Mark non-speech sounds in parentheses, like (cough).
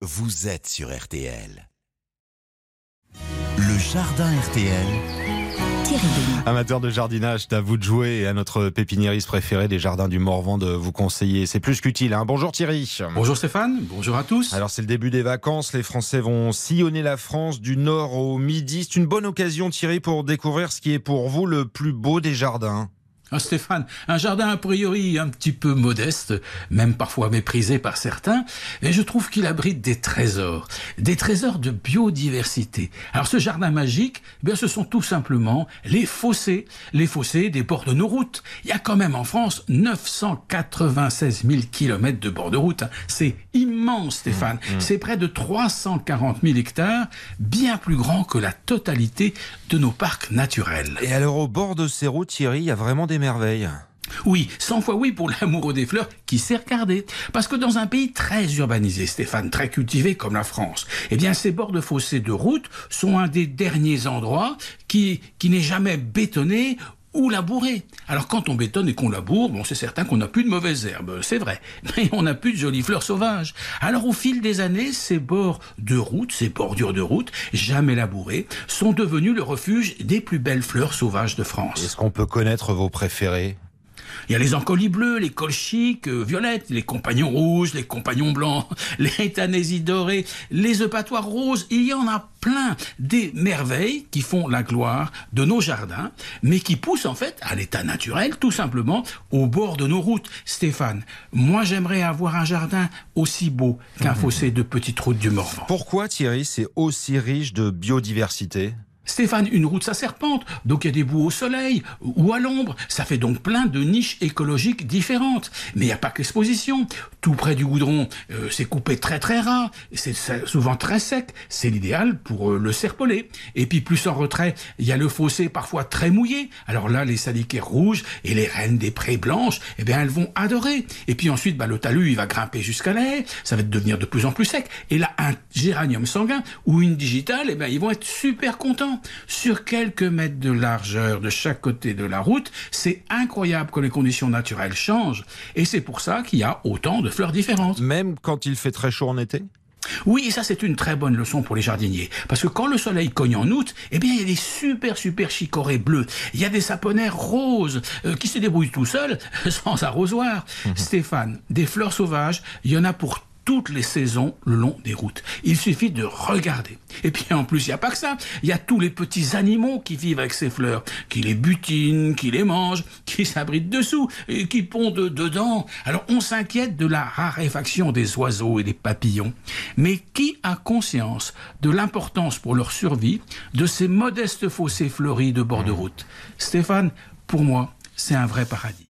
vous êtes sur RTL. Le jardin RTL. Amateur de jardinage, c'est à vous de jouer et à notre pépiniériste préféré des jardins du Morvan de vous conseiller. C'est plus qu'utile. Hein. Bonjour Thierry. Bonjour Stéphane, bonjour à tous. Alors c'est le début des vacances, les Français vont sillonner la France du nord au midi. C'est une bonne occasion Thierry pour découvrir ce qui est pour vous le plus beau des jardins. Ah, Stéphane, un jardin a priori un petit peu modeste, même parfois méprisé par certains, et je trouve qu'il abrite des trésors, des trésors de biodiversité. Alors ce jardin magique, eh bien ce sont tout simplement les fossés, les fossés des bords de nos routes. Il y a quand même en France 996 000 kilomètres de bords de route. hein. C'est immense, Stéphane. C'est près de 340 000 hectares, bien plus grand que la totalité de nos parcs naturels. Et alors au bord de ces routes Thierry, il y a vraiment des merveilles. Oui, 100 fois oui pour (laughs) l'amoureux des fleurs qui sait regarder. Parce que dans un pays très urbanisé, Stéphane, très cultivé comme la France, eh bien ces bords de fossés de route sont un des derniers endroits qui, qui n'est jamais bétonné ou labouré. Alors quand on bétonne et qu'on laboure, bon c'est certain qu'on n'a plus de mauvaises herbes, c'est vrai, mais on n'a plus de jolies fleurs sauvages. Alors au fil des années, ces bords de route, ces bordures de route, jamais labourés, sont devenus le refuge des plus belles fleurs sauvages de France. Est-ce qu'on peut connaître vos préférés? Il y a les encolis bleus, les colchiques euh, violettes, les compagnons rouges, les compagnons blancs, (laughs) les tanésies dorées, les eupatoires roses. Il y en a plein des merveilles qui font la gloire de nos jardins, mais qui poussent en fait à l'état naturel, tout simplement, au bord de nos routes. Stéphane, moi j'aimerais avoir un jardin aussi beau qu'un fossé de petite route du Morvan. Pourquoi Thierry c'est aussi riche de biodiversité? Stéphane, une route ça serpente, donc il y a des bouts au soleil ou à l'ombre. Ça fait donc plein de niches écologiques différentes. Mais il n'y a pas que l'exposition. Tout près du goudron, euh, c'est coupé très très ras, c'est souvent très sec. C'est l'idéal pour euh, le serpolet. Et puis plus en retrait, il y a le fossé parfois très mouillé. Alors là, les salicaires rouges et les reines des prés blanches, eh bien elles vont adorer. Et puis ensuite, bah, le talus, il va grimper jusqu'à la haie. Ça va devenir de plus en plus sec. Et là, un géranium sanguin ou une digitale, eh ben ils vont être super contents. Sur quelques mètres de largeur de chaque côté de la route, c'est incroyable que les conditions naturelles changent. Et c'est pour ça qu'il y a autant de fleurs différentes. Même quand il fait très chaud en été? Oui, et ça c'est une très bonne leçon pour les jardiniers. Parce que quand le soleil cogne en août, eh bien il y a des super super chicorées bleues. Il y a des saponaires roses euh, qui se débrouillent tout seuls (laughs) sans arrosoir. Stéphane, des fleurs sauvages, il y en a pour toutes les saisons le long des routes. Il suffit de regarder. Et puis en plus, il n'y a pas que ça. Il y a tous les petits animaux qui vivent avec ces fleurs, qui les butinent, qui les mangent, qui s'abritent dessous, et qui pondent dedans. Alors on s'inquiète de la raréfaction des oiseaux et des papillons. Mais qui a conscience de l'importance pour leur survie de ces modestes fossés fleuris de bord de route? Stéphane, pour moi, c'est un vrai paradis.